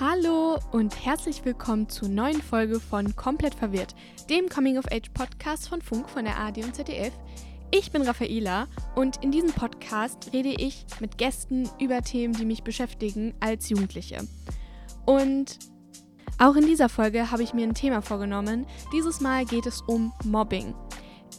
Hallo und herzlich willkommen zur neuen Folge von Komplett Verwirrt, dem Coming-of-Age-Podcast von Funk von der ARD und ZDF. Ich bin Raffaela und in diesem Podcast rede ich mit Gästen über Themen, die mich beschäftigen als Jugendliche. Und auch in dieser Folge habe ich mir ein Thema vorgenommen. Dieses Mal geht es um Mobbing.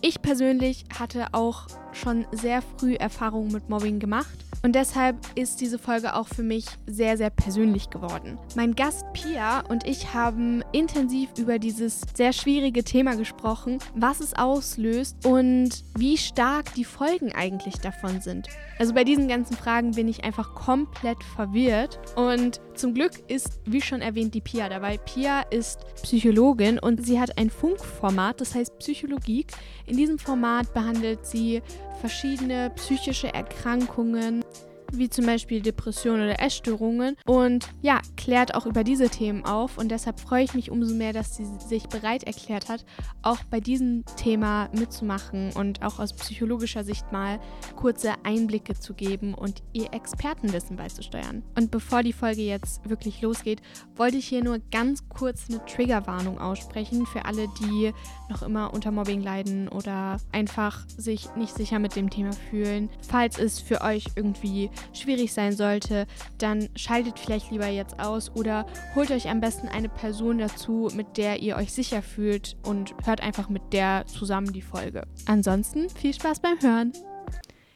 Ich persönlich hatte auch schon sehr früh Erfahrungen mit Mobbing gemacht und deshalb ist diese Folge auch für mich sehr, sehr persönlich geworden. Mein Gast Pia und ich haben intensiv über dieses sehr schwierige Thema gesprochen, was es auslöst und wie stark die Folgen eigentlich davon sind. Also bei diesen ganzen Fragen bin ich einfach komplett verwirrt und zum Glück ist, wie schon erwähnt, die Pia dabei. Pia ist Psychologin und sie hat ein Funkformat, das heißt Psychologie. In diesem Format behandelt sie verschiedene psychische Erkrankungen, wie zum Beispiel Depressionen oder Essstörungen und ja, klärt auch über diese Themen auf und deshalb freue ich mich umso mehr, dass sie sich bereit erklärt hat, auch bei diesem Thema mitzumachen und auch aus psychologischer Sicht mal kurze Einblicke zu geben und ihr Expertenwissen beizusteuern. Und bevor die Folge jetzt wirklich losgeht, wollte ich hier nur ganz kurz eine Triggerwarnung aussprechen für alle, die noch immer unter Mobbing leiden oder einfach sich nicht sicher mit dem Thema fühlen. Falls es für euch irgendwie schwierig sein sollte, dann schaltet vielleicht lieber jetzt aus oder holt euch am besten eine Person dazu, mit der ihr euch sicher fühlt und hört einfach mit der zusammen die Folge. Ansonsten viel Spaß beim Hören.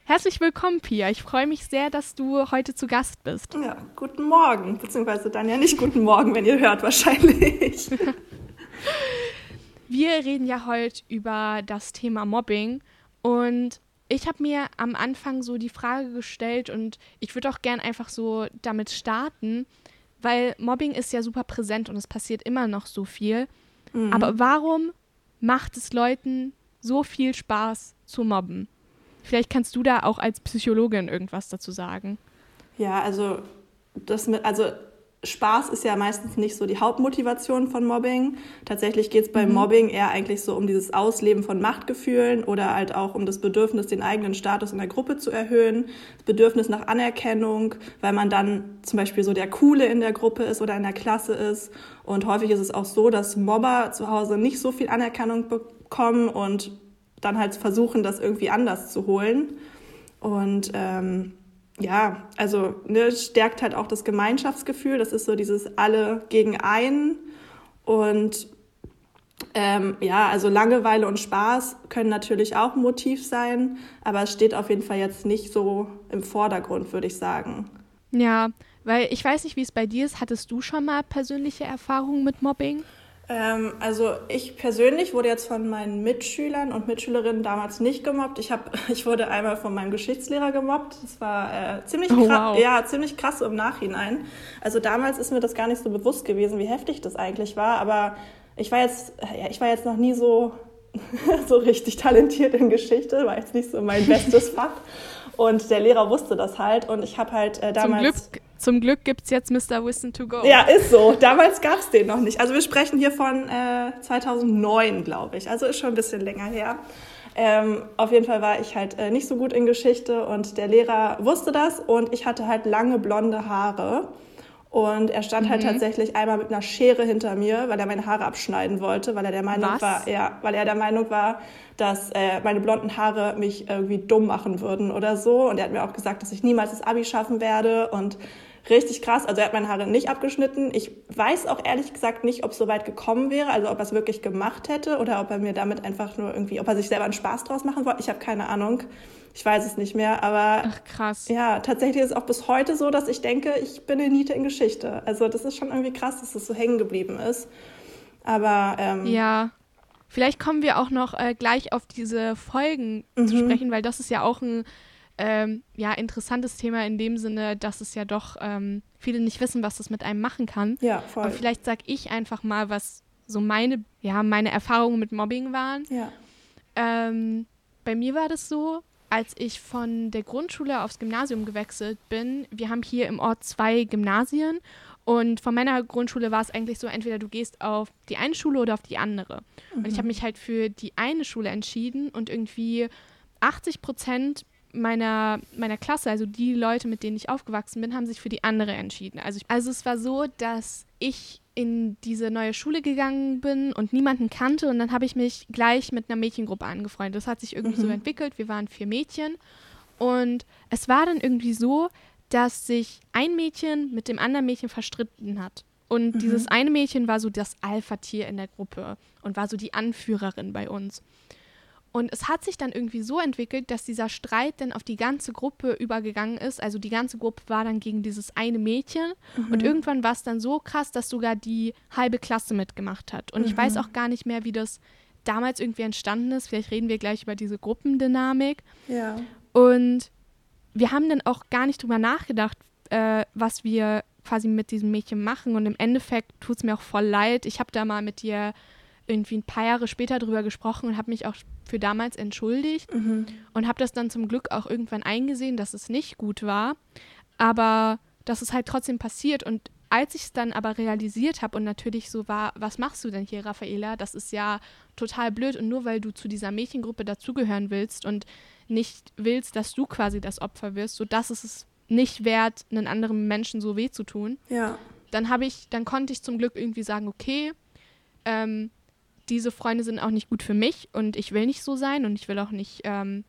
Herzlich willkommen, Pia. Ich freue mich sehr, dass du heute zu Gast bist. Ja, guten Morgen. Beziehungsweise dann ja nicht guten Morgen, wenn ihr hört, wahrscheinlich. Wir reden ja heute über das Thema Mobbing und ich habe mir am Anfang so die Frage gestellt und ich würde auch gern einfach so damit starten, weil Mobbing ist ja super präsent und es passiert immer noch so viel. Mhm. Aber warum macht es Leuten so viel Spaß zu mobben? Vielleicht kannst du da auch als Psychologin irgendwas dazu sagen. Ja, also das mit, also Spaß ist ja meistens nicht so die Hauptmotivation von Mobbing. Tatsächlich geht es beim mhm. Mobbing eher eigentlich so um dieses Ausleben von Machtgefühlen oder halt auch um das Bedürfnis, den eigenen Status in der Gruppe zu erhöhen, das Bedürfnis nach Anerkennung, weil man dann zum Beispiel so der Coole in der Gruppe ist oder in der Klasse ist. Und häufig ist es auch so, dass Mobber zu Hause nicht so viel Anerkennung bekommen und dann halt versuchen, das irgendwie anders zu holen. Und ähm, ja, also ne, stärkt halt auch das Gemeinschaftsgefühl. Das ist so dieses alle gegen einen. Und ähm, ja, also Langeweile und Spaß können natürlich auch ein Motiv sein, aber es steht auf jeden Fall jetzt nicht so im Vordergrund, würde ich sagen. Ja, weil ich weiß nicht, wie es bei dir ist. Hattest du schon mal persönliche Erfahrungen mit Mobbing? Ähm, also ich persönlich wurde jetzt von meinen Mitschülern und Mitschülerinnen damals nicht gemobbt. Ich, hab, ich wurde einmal von meinem Geschichtslehrer gemobbt. Das war äh, ziemlich, oh, wow. ja, ziemlich krass im Nachhinein. Also damals ist mir das gar nicht so bewusst gewesen, wie heftig das eigentlich war. Aber ich war jetzt, ja, ich war jetzt noch nie so, so richtig talentiert in Geschichte, war jetzt nicht so mein bestes Fach. Und der Lehrer wusste das halt. Und ich habe halt äh, damals... Zum Glück zum Glück gibt es jetzt Mr. Wissen to go. Ja, ist so. Damals gab es den noch nicht. Also wir sprechen hier von äh, 2009, glaube ich. Also ist schon ein bisschen länger her. Ähm, auf jeden Fall war ich halt äh, nicht so gut in Geschichte und der Lehrer wusste das und ich hatte halt lange blonde Haare. Und er stand halt mhm. halt tatsächlich einmal mit einer Schere hinter mir, weil er meine Haare abschneiden wollte, weil er der Meinung Was? war, ja, weil er der Meinung war, dass äh, meine blonden Haare mich irgendwie dumm machen würden oder so. Und er hat mir auch gesagt, dass ich niemals das Abi schaffen werde und richtig krass. Also er hat meine Haare nicht abgeschnitten. Ich weiß auch ehrlich gesagt nicht, ob es so weit gekommen wäre, also ob er es wirklich gemacht hätte oder ob er mir damit einfach nur irgendwie, ob er sich selber einen Spaß draus machen wollte. Ich habe keine Ahnung. Ich weiß es nicht mehr, aber Ach, krass. ja, tatsächlich ist es auch bis heute so, dass ich denke, ich bin eine Niete in Geschichte. Also das ist schon irgendwie krass, dass das so hängen geblieben ist. Aber ähm, ja, vielleicht kommen wir auch noch äh, gleich auf diese Folgen mhm. zu sprechen, weil das ist ja auch ein ähm, ja, interessantes Thema in dem Sinne, dass es ja doch ähm, viele nicht wissen, was das mit einem machen kann. Ja, voll. Aber vielleicht sage ich einfach mal, was so meine, ja, meine Erfahrungen mit Mobbing waren. Ja. Ähm, bei mir war das so, als ich von der Grundschule aufs Gymnasium gewechselt bin, wir haben hier im Ort zwei Gymnasien und von meiner Grundschule war es eigentlich so, entweder du gehst auf die eine Schule oder auf die andere. Mhm. Und ich mhm. habe mich halt für die eine Schule entschieden und irgendwie 80 Prozent meiner, meiner Klasse, also die Leute, mit denen ich aufgewachsen bin, haben sich für die andere entschieden. Also, also es war so, dass ich in diese neue Schule gegangen bin und niemanden kannte und dann habe ich mich gleich mit einer Mädchengruppe angefreundet. Das hat sich irgendwie mhm. so entwickelt. Wir waren vier Mädchen und es war dann irgendwie so, dass sich ein Mädchen mit dem anderen Mädchen verstritten hat. Und mhm. dieses eine Mädchen war so das Alpha-Tier in der Gruppe und war so die Anführerin bei uns. Und es hat sich dann irgendwie so entwickelt, dass dieser Streit dann auf die ganze Gruppe übergegangen ist. Also die ganze Gruppe war dann gegen dieses eine Mädchen. Mhm. Und irgendwann war es dann so krass, dass sogar die halbe Klasse mitgemacht hat. Und mhm. ich weiß auch gar nicht mehr, wie das damals irgendwie entstanden ist. Vielleicht reden wir gleich über diese Gruppendynamik. Ja. Und wir haben dann auch gar nicht drüber nachgedacht, äh, was wir quasi mit diesem Mädchen machen. Und im Endeffekt tut es mir auch voll leid. Ich habe da mal mit dir irgendwie ein paar Jahre später drüber gesprochen und habe mich auch für damals entschuldigt mhm. und habe das dann zum Glück auch irgendwann eingesehen, dass es nicht gut war, aber dass es halt trotzdem passiert und als ich es dann aber realisiert habe und natürlich so war, was machst du denn hier, Raffaela? Das ist ja total blöd und nur weil du zu dieser Mädchengruppe dazugehören willst und nicht willst, dass du quasi das Opfer wirst, so dass es es nicht wert, einen anderen Menschen so weh zu tun. Ja. Dann habe ich, dann konnte ich zum Glück irgendwie sagen, okay, ähm, diese Freunde sind auch nicht gut für mich und ich will nicht so sein und ich will auch nicht ähm,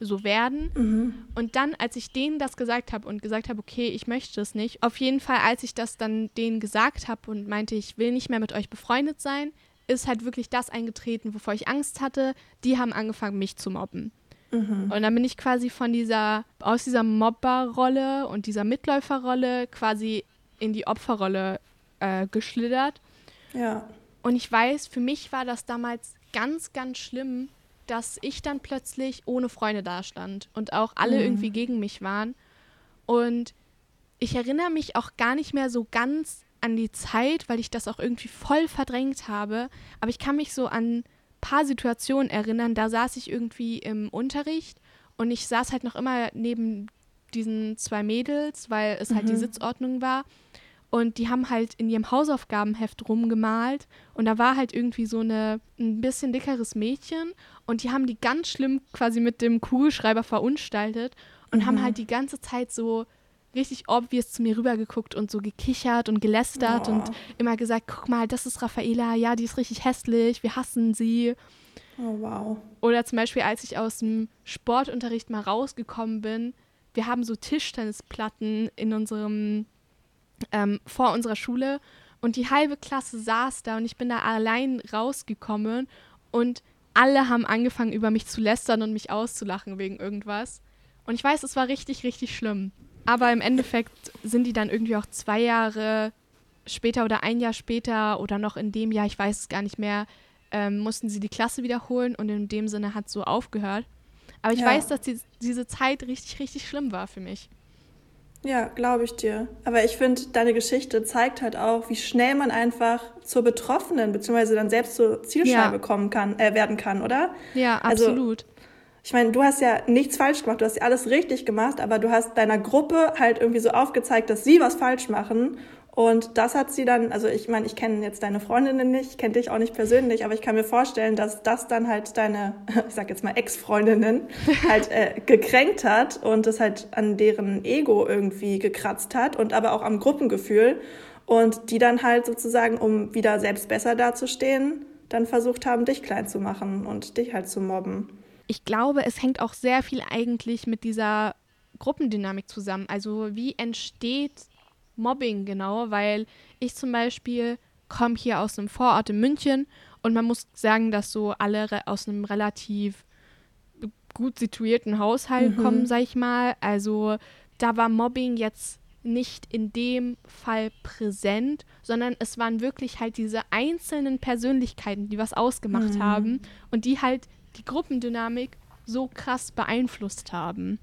so werden. Mhm. Und dann, als ich denen das gesagt habe und gesagt habe, okay, ich möchte es nicht, auf jeden Fall, als ich das dann denen gesagt habe und meinte, ich will nicht mehr mit euch befreundet sein, ist halt wirklich das eingetreten, wovor ich Angst hatte. Die haben angefangen, mich zu mobben. Mhm. Und dann bin ich quasi von dieser, aus dieser Mobberrolle und dieser Mitläuferrolle quasi in die Opferrolle äh, geschlittert. Ja. Und ich weiß, für mich war das damals ganz, ganz schlimm, dass ich dann plötzlich ohne Freunde dastand und auch alle mhm. irgendwie gegen mich waren. Und ich erinnere mich auch gar nicht mehr so ganz an die Zeit, weil ich das auch irgendwie voll verdrängt habe. Aber ich kann mich so an ein paar Situationen erinnern. Da saß ich irgendwie im Unterricht und ich saß halt noch immer neben diesen zwei Mädels, weil es mhm. halt die mhm. Sitzordnung war. Und die haben halt in ihrem Hausaufgabenheft rumgemalt. Und da war halt irgendwie so eine, ein bisschen dickeres Mädchen. Und die haben die ganz schlimm quasi mit dem Kugelschreiber verunstaltet. Und mhm. haben halt die ganze Zeit so richtig obvious zu mir rübergeguckt und so gekichert und gelästert oh. und immer gesagt, guck mal, das ist Raffaela, ja, die ist richtig hässlich, wir hassen sie. Oh, wow. Oder zum Beispiel, als ich aus dem Sportunterricht mal rausgekommen bin, wir haben so Tischtennisplatten in unserem ähm, vor unserer Schule und die halbe Klasse saß da und ich bin da allein rausgekommen und alle haben angefangen, über mich zu lästern und mich auszulachen wegen irgendwas. Und ich weiß, es war richtig, richtig schlimm. Aber im Endeffekt sind die dann irgendwie auch zwei Jahre später oder ein Jahr später oder noch in dem Jahr, ich weiß es gar nicht mehr, ähm, mussten sie die Klasse wiederholen und in dem Sinne hat es so aufgehört. Aber ich ja. weiß, dass die, diese Zeit richtig, richtig schlimm war für mich. Ja, glaube ich dir. Aber ich finde, deine Geschichte zeigt halt auch, wie schnell man einfach zur Betroffenen beziehungsweise dann selbst zur Zielscheibe ja. kommen kann, äh, werden kann, oder? Ja, also absolut. Also, ich meine, du hast ja nichts falsch gemacht, du hast ja alles richtig gemacht, aber du hast deiner Gruppe halt irgendwie so aufgezeigt, dass sie was falsch machen und das hat sie dann, also ich meine, ich kenne jetzt deine Freundinnen nicht, ich kenne dich auch nicht persönlich, aber ich kann mir vorstellen, dass das dann halt deine, ich sag jetzt mal Ex-Freundinnen, halt äh, gekränkt hat und das halt an deren Ego irgendwie gekratzt hat und aber auch am Gruppengefühl und die dann halt sozusagen, um wieder selbst besser dazustehen, dann versucht haben, dich klein zu machen und dich halt zu mobben. Ich glaube, es hängt auch sehr viel eigentlich mit dieser Gruppendynamik zusammen. Also wie entsteht Mobbing genau, weil ich zum Beispiel komme hier aus einem Vorort in München und man muss sagen, dass so alle aus einem relativ gut situierten Haushalt mhm. kommen, sag ich mal. Also da war Mobbing jetzt nicht in dem Fall präsent, sondern es waren wirklich halt diese einzelnen Persönlichkeiten, die was ausgemacht mhm. haben und die halt die Gruppendynamik so krass beeinflusst haben.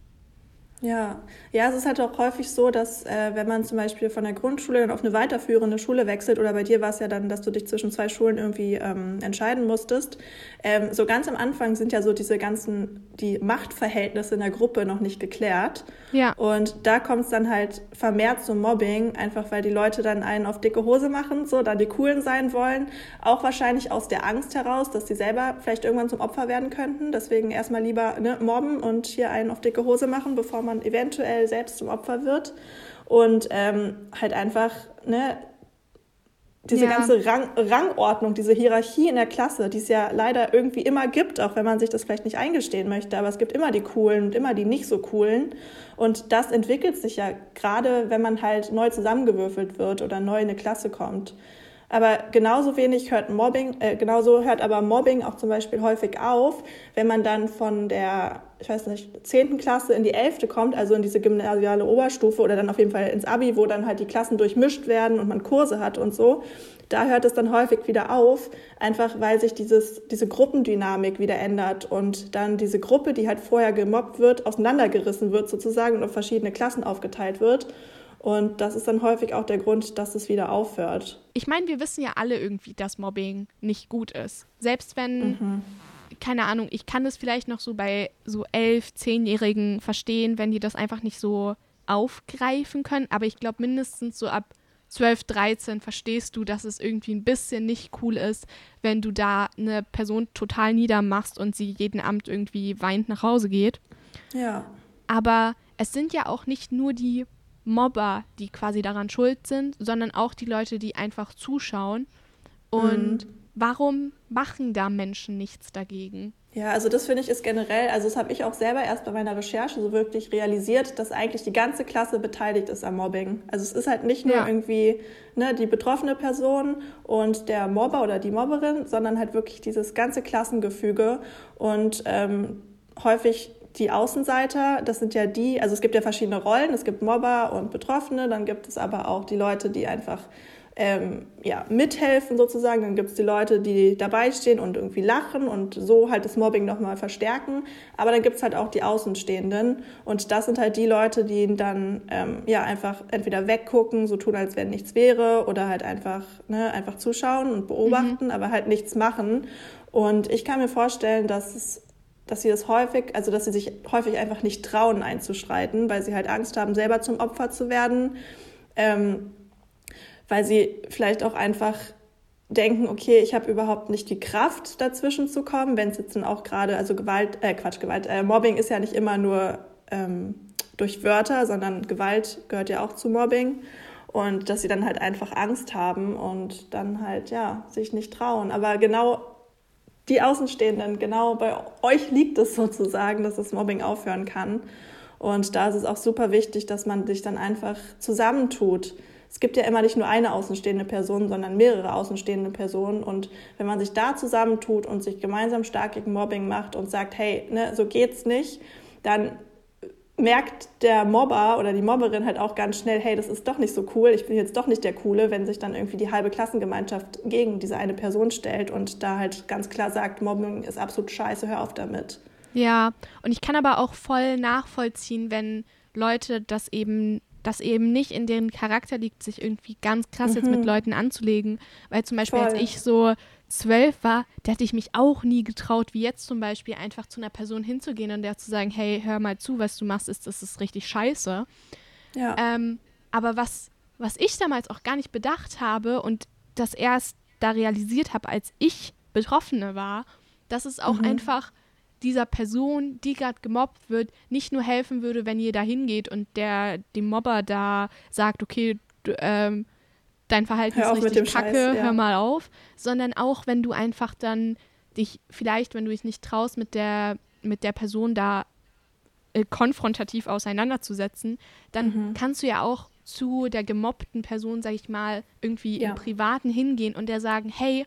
Ja, ja, es ist halt auch häufig so, dass äh, wenn man zum Beispiel von der Grundschule dann auf eine weiterführende Schule wechselt, oder bei dir war es ja dann, dass du dich zwischen zwei Schulen irgendwie ähm, entscheiden musstest, ähm, so ganz am Anfang sind ja so diese ganzen, die Machtverhältnisse in der Gruppe noch nicht geklärt. Ja. Und da kommt es dann halt vermehrt zum Mobbing, einfach weil die Leute dann einen auf dicke Hose machen, so da die Coolen sein wollen. Auch wahrscheinlich aus der Angst heraus, dass sie selber vielleicht irgendwann zum Opfer werden könnten. Deswegen erstmal lieber ne, mobben und hier einen auf dicke Hose machen, bevor man eventuell selbst zum Opfer wird. Und ähm, halt einfach, ne, diese ja. ganze Rang, Rangordnung, diese Hierarchie in der Klasse, die es ja leider irgendwie immer gibt, auch wenn man sich das vielleicht nicht eingestehen möchte, aber es gibt immer die coolen und immer die nicht so coolen. Und das entwickelt sich ja gerade, wenn man halt neu zusammengewürfelt wird oder neu in eine Klasse kommt. Aber genauso wenig hört Mobbing, äh, genauso hört aber Mobbing auch zum Beispiel häufig auf, wenn man dann von der, ich weiß nicht, zehnten Klasse in die elfte kommt, also in diese gymnasiale Oberstufe oder dann auf jeden Fall ins Abi, wo dann halt die Klassen durchmischt werden und man Kurse hat und so. Da hört es dann häufig wieder auf, einfach weil sich dieses, diese Gruppendynamik wieder ändert und dann diese Gruppe, die halt vorher gemobbt wird, auseinandergerissen wird sozusagen und auf verschiedene Klassen aufgeteilt wird. Und das ist dann häufig auch der Grund, dass es wieder aufhört. Ich meine, wir wissen ja alle irgendwie, dass Mobbing nicht gut ist. Selbst wenn, mhm. keine Ahnung, ich kann das vielleicht noch so bei so elf, zehnjährigen verstehen, wenn die das einfach nicht so aufgreifen können. Aber ich glaube, mindestens so ab 12, 13 verstehst du, dass es irgendwie ein bisschen nicht cool ist, wenn du da eine Person total niedermachst und sie jeden Abend irgendwie weint nach Hause geht. Ja. Aber es sind ja auch nicht nur die Mobber, die quasi daran schuld sind, sondern auch die Leute, die einfach zuschauen. Und mhm. warum machen da Menschen nichts dagegen? Ja, also das finde ich ist generell, also das habe ich auch selber erst bei meiner Recherche so wirklich realisiert, dass eigentlich die ganze Klasse beteiligt ist am Mobbing. Also es ist halt nicht nur ja. irgendwie ne, die betroffene Person und der Mobber oder die Mobberin, sondern halt wirklich dieses ganze Klassengefüge und ähm, häufig die Außenseiter, das sind ja die, also es gibt ja verschiedene Rollen, es gibt Mobber und Betroffene, dann gibt es aber auch die Leute, die einfach ähm, ja, mithelfen sozusagen, dann gibt es die Leute, die dabei stehen und irgendwie lachen und so halt das Mobbing nochmal verstärken, aber dann gibt es halt auch die Außenstehenden. Und das sind halt die Leute, die dann ähm, ja einfach entweder weggucken, so tun, als wenn nichts wäre oder halt einfach, ne, einfach zuschauen und beobachten, mhm. aber halt nichts machen. Und ich kann mir vorstellen, dass es dass sie das häufig, also dass sie sich häufig einfach nicht trauen einzuschreiten, weil sie halt Angst haben, selber zum Opfer zu werden, ähm, weil sie vielleicht auch einfach denken, okay, ich habe überhaupt nicht die Kraft, dazwischen zu kommen, wenn es jetzt dann auch gerade, also Gewalt, äh, Quatsch, Gewalt, äh, Mobbing ist ja nicht immer nur ähm, durch Wörter, sondern Gewalt gehört ja auch zu Mobbing und dass sie dann halt einfach Angst haben und dann halt, ja, sich nicht trauen. Aber genau die Außenstehenden, genau bei euch liegt es sozusagen, dass das Mobbing aufhören kann. Und da ist es auch super wichtig, dass man sich dann einfach zusammentut. Es gibt ja immer nicht nur eine außenstehende Person, sondern mehrere außenstehende Personen. Und wenn man sich da zusammentut und sich gemeinsam stark gegen Mobbing macht und sagt, hey, ne, so geht's nicht, dann merkt der Mobber oder die Mobberin halt auch ganz schnell, hey, das ist doch nicht so cool, ich bin jetzt doch nicht der Coole, wenn sich dann irgendwie die halbe Klassengemeinschaft gegen diese eine Person stellt und da halt ganz klar sagt, Mobbing ist absolut scheiße, hör auf damit. Ja, und ich kann aber auch voll nachvollziehen, wenn Leute das eben das eben nicht in deren Charakter liegt, sich irgendwie ganz krass mhm. jetzt mit mhm. Leuten anzulegen. Weil zum Beispiel, Voll. als ich so zwölf war, da hätte ich mich auch nie getraut, wie jetzt zum Beispiel, einfach zu einer Person hinzugehen und der zu sagen, hey, hör mal zu, was du machst, ist, das ist richtig scheiße. Ja. Ähm, aber was, was ich damals auch gar nicht bedacht habe und das erst da realisiert habe, als ich Betroffene war, dass es auch mhm. einfach dieser Person, die gerade gemobbt wird, nicht nur helfen würde, wenn ihr da hingeht und der dem Mobber da sagt, okay, du, ähm, dein Verhalten ist richtig kacke, Scheiß, ja. hör mal auf, sondern auch, wenn du einfach dann dich vielleicht, wenn du dich nicht traust, mit der, mit der Person da äh, konfrontativ auseinanderzusetzen, dann mhm. kannst du ja auch zu der gemobbten Person, sag ich mal, irgendwie ja. im Privaten hingehen und der sagen, hey,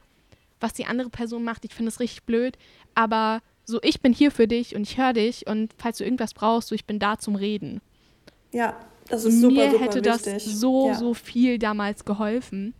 was die andere Person macht, ich finde es richtig blöd, aber so, ich bin hier für dich und ich höre dich und falls du irgendwas brauchst, so, ich bin da zum Reden. Ja, das ist super, Mir super hätte wichtig. das so, ja. so viel damals geholfen.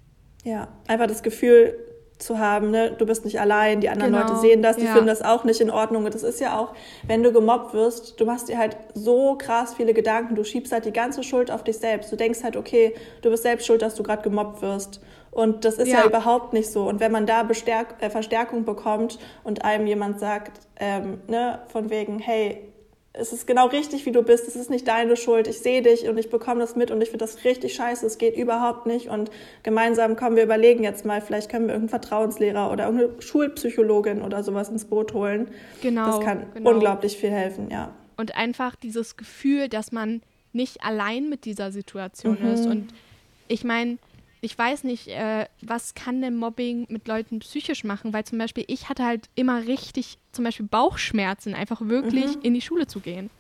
Ja, einfach das Gefühl zu haben, ne? du bist nicht allein, die anderen genau. Leute sehen das, die ja. finden das auch nicht in Ordnung. Und das ist ja auch, wenn du gemobbt wirst, du machst dir halt so krass viele Gedanken, du schiebst halt die ganze Schuld auf dich selbst. Du denkst halt, okay, du bist selbst schuld, dass du gerade gemobbt wirst. Und das ist ja. ja. überhaupt nicht so. Und wenn man da Bestärk äh, Verstärkung bekommt und einem jemand sagt, ähm, ne, von wegen, hey, es ist genau richtig, wie du bist, es ist nicht deine Schuld, ich sehe dich und ich bekomme das mit und ich finde das richtig scheiße, es geht überhaupt nicht und gemeinsam kommen wir überlegen jetzt mal, vielleicht können wir irgendeinen Vertrauenslehrer oder irgendeine Schulpsychologin oder sowas ins Boot holen. Genau. Das kann genau. unglaublich viel helfen, ja. Und einfach dieses Gefühl, dass man nicht allein mit dieser Situation mhm. ist und ich meine, ich weiß nicht, äh, was kann denn Mobbing mit Leuten psychisch machen, weil zum Beispiel ich hatte halt immer richtig zum Beispiel Bauchschmerzen, einfach wirklich mhm. in die Schule zu gehen.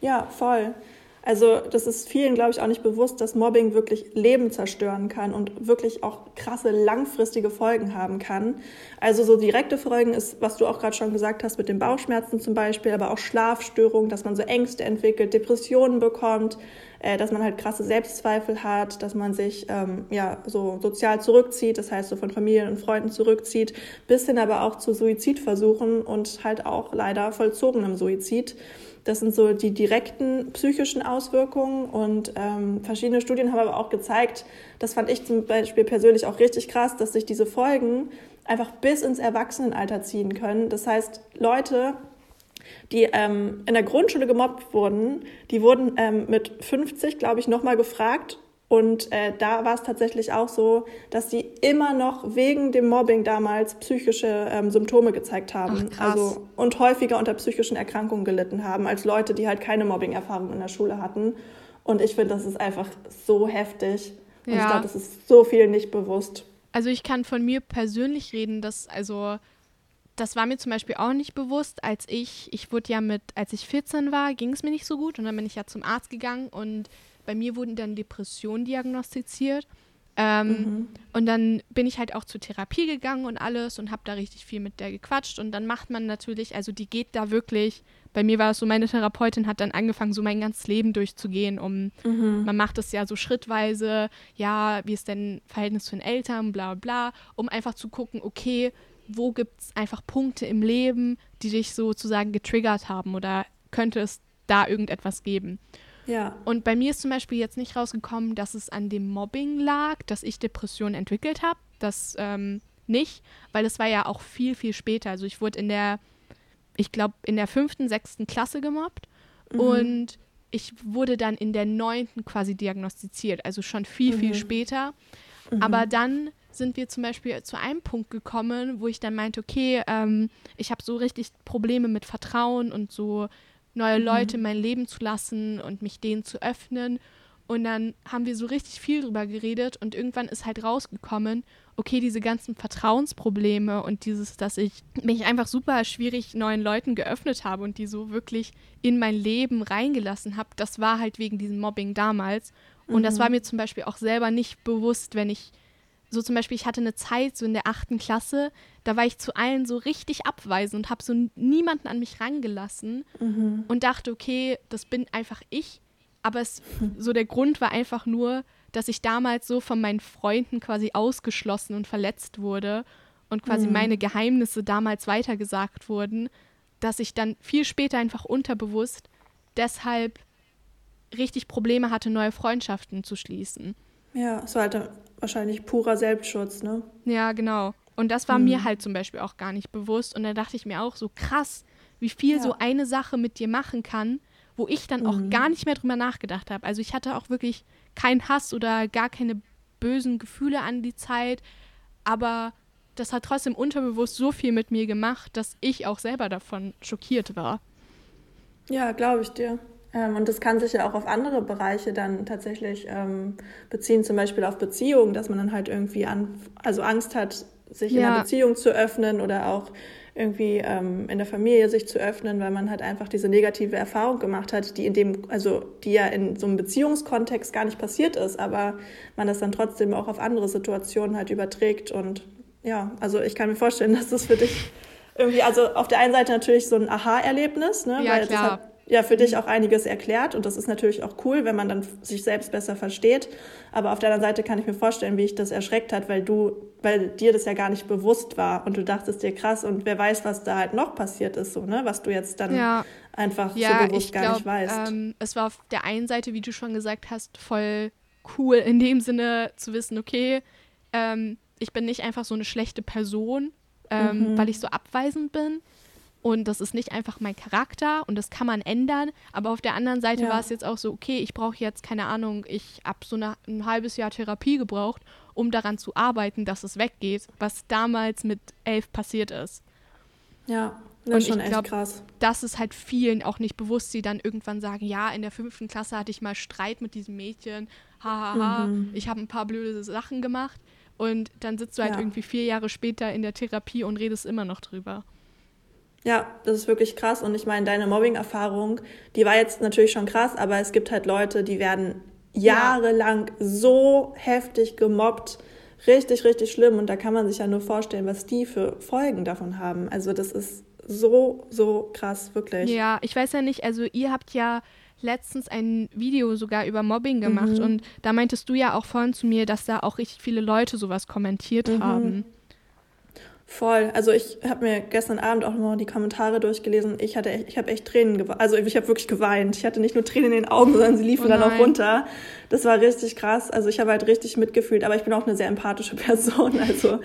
Ja, voll. Also das ist vielen, glaube ich, auch nicht bewusst, dass Mobbing wirklich Leben zerstören kann und wirklich auch krasse langfristige Folgen haben kann. Also so direkte Folgen ist, was du auch gerade schon gesagt hast, mit den Bauchschmerzen zum Beispiel, aber auch Schlafstörungen, dass man so Ängste entwickelt, Depressionen bekommt, äh, dass man halt krasse Selbstzweifel hat, dass man sich ähm, ja so sozial zurückzieht, das heißt so von Familien und Freunden zurückzieht, bis hin aber auch zu Suizidversuchen und halt auch leider vollzogenem Suizid. Das sind so die direkten psychischen Auswirkungen und ähm, verschiedene Studien haben aber auch gezeigt, das fand ich zum Beispiel persönlich auch richtig krass, dass sich diese Folgen einfach bis ins Erwachsenenalter ziehen können. Das heißt, Leute, die ähm, in der Grundschule gemobbt wurden, die wurden ähm, mit 50, glaube ich, nochmal gefragt. Und äh, da war es tatsächlich auch so, dass die immer noch wegen dem Mobbing damals psychische ähm, Symptome gezeigt haben. Ach, also und häufiger unter psychischen Erkrankungen gelitten haben, als Leute, die halt keine Mobbing-Erfahrung in der Schule hatten. Und ich finde, das ist einfach so heftig. Und ja. ich glaube, das ist so viel nicht bewusst. Also ich kann von mir persönlich reden, dass also das war mir zum Beispiel auch nicht bewusst, als ich, ich wurde ja mit, als ich 14 war, ging es mir nicht so gut und dann bin ich ja zum Arzt gegangen und bei mir wurden dann Depressionen diagnostiziert. Ähm, mhm. Und dann bin ich halt auch zur Therapie gegangen und alles und habe da richtig viel mit der gequatscht. Und dann macht man natürlich, also die geht da wirklich, bei mir war es so, meine Therapeutin hat dann angefangen, so mein ganzes Leben durchzugehen. Um, mhm. Man macht es ja so schrittweise, ja, wie ist denn Verhältnis zu den Eltern, bla bla, um einfach zu gucken, okay, wo gibt es einfach Punkte im Leben, die dich sozusagen getriggert haben oder könnte es da irgendetwas geben? Ja. Und bei mir ist zum Beispiel jetzt nicht rausgekommen, dass es an dem Mobbing lag, dass ich Depressionen entwickelt habe. Das ähm, nicht, weil es war ja auch viel, viel später. Also ich wurde in der, ich glaube, in der fünften, sechsten Klasse gemobbt mhm. und ich wurde dann in der neunten quasi diagnostiziert, also schon viel, mhm. viel später. Mhm. Aber dann sind wir zum Beispiel zu einem Punkt gekommen, wo ich dann meinte, okay, ähm, ich habe so richtig Probleme mit Vertrauen und so neue mhm. Leute in mein Leben zu lassen und mich denen zu öffnen. Und dann haben wir so richtig viel drüber geredet und irgendwann ist halt rausgekommen, okay, diese ganzen Vertrauensprobleme und dieses, dass ich mich einfach super schwierig neuen Leuten geöffnet habe und die so wirklich in mein Leben reingelassen habe, das war halt wegen diesem Mobbing damals. Und mhm. das war mir zum Beispiel auch selber nicht bewusst, wenn ich so zum Beispiel, ich hatte eine Zeit so in der achten Klasse, da war ich zu allen so richtig abweisend und habe so niemanden an mich rangelassen mhm. und dachte, okay, das bin einfach ich. Aber es, so der Grund war einfach nur, dass ich damals so von meinen Freunden quasi ausgeschlossen und verletzt wurde und quasi mhm. meine Geheimnisse damals weitergesagt wurden, dass ich dann viel später einfach unterbewusst deshalb richtig Probleme hatte, neue Freundschaften zu schließen. Ja, es war halt wahrscheinlich purer Selbstschutz, ne? Ja, genau. Und das war hm. mir halt zum Beispiel auch gar nicht bewusst. Und da dachte ich mir auch so krass, wie viel ja. so eine Sache mit dir machen kann, wo ich dann mhm. auch gar nicht mehr drüber nachgedacht habe. Also ich hatte auch wirklich keinen Hass oder gar keine bösen Gefühle an die Zeit, aber das hat trotzdem unterbewusst so viel mit mir gemacht, dass ich auch selber davon schockiert war. Ja, glaube ich dir. Ähm, und das kann sich ja auch auf andere Bereiche dann tatsächlich ähm, beziehen, zum Beispiel auf Beziehungen, dass man dann halt irgendwie an, also Angst hat, sich ja. in einer Beziehung zu öffnen oder auch irgendwie ähm, in der Familie sich zu öffnen, weil man halt einfach diese negative Erfahrung gemacht hat, die in dem, also die ja in so einem Beziehungskontext gar nicht passiert ist, aber man das dann trotzdem auch auf andere Situationen halt überträgt. Und ja, also ich kann mir vorstellen, dass das für dich irgendwie, also auf der einen Seite natürlich so ein Aha-Erlebnis, ne? Ja, weil klar ja für dich auch einiges erklärt und das ist natürlich auch cool, wenn man dann sich selbst besser versteht. Aber auf der anderen Seite kann ich mir vorstellen, wie ich das erschreckt hat, weil du, weil dir das ja gar nicht bewusst war und du dachtest dir krass und wer weiß, was da halt noch passiert ist, so ne, was du jetzt dann ja. einfach ja, so bewusst gar glaub, nicht weißt. Ähm, es war auf der einen Seite, wie du schon gesagt hast, voll cool in dem Sinne zu wissen, okay, ähm, ich bin nicht einfach so eine schlechte Person, ähm, mhm. weil ich so abweisend bin, und das ist nicht einfach mein Charakter und das kann man ändern. Aber auf der anderen Seite ja. war es jetzt auch so, okay, ich brauche jetzt, keine Ahnung, ich habe so eine, ein halbes Jahr Therapie gebraucht, um daran zu arbeiten, dass es weggeht, was damals mit elf passiert ist. Ja, das ist schon echt glaub, krass. Das ist halt vielen auch nicht bewusst, die dann irgendwann sagen, ja, in der fünften Klasse hatte ich mal Streit mit diesem Mädchen, hahaha, ha, ha, mhm. ich habe ein paar blöde Sachen gemacht. Und dann sitzt du halt ja. irgendwie vier Jahre später in der Therapie und redest immer noch drüber. Ja, das ist wirklich krass. Und ich meine, deine Mobbing-Erfahrung, die war jetzt natürlich schon krass, aber es gibt halt Leute, die werden jahrelang ja. so heftig gemobbt. Richtig, richtig schlimm. Und da kann man sich ja nur vorstellen, was die für Folgen davon haben. Also das ist so, so krass, wirklich. Ja, ich weiß ja nicht, also ihr habt ja letztens ein Video sogar über Mobbing gemacht mhm. und da meintest du ja auch vorhin zu mir, dass da auch richtig viele Leute sowas kommentiert mhm. haben. Voll. Also ich habe mir gestern Abend auch nochmal die Kommentare durchgelesen. Ich hatte, ich habe echt Tränen geweint. Also ich habe wirklich geweint. Ich hatte nicht nur Tränen in den Augen, sondern sie liefen oh dann auch runter. Das war richtig krass. Also ich habe halt richtig mitgefühlt. Aber ich bin auch eine sehr empathische Person. Also,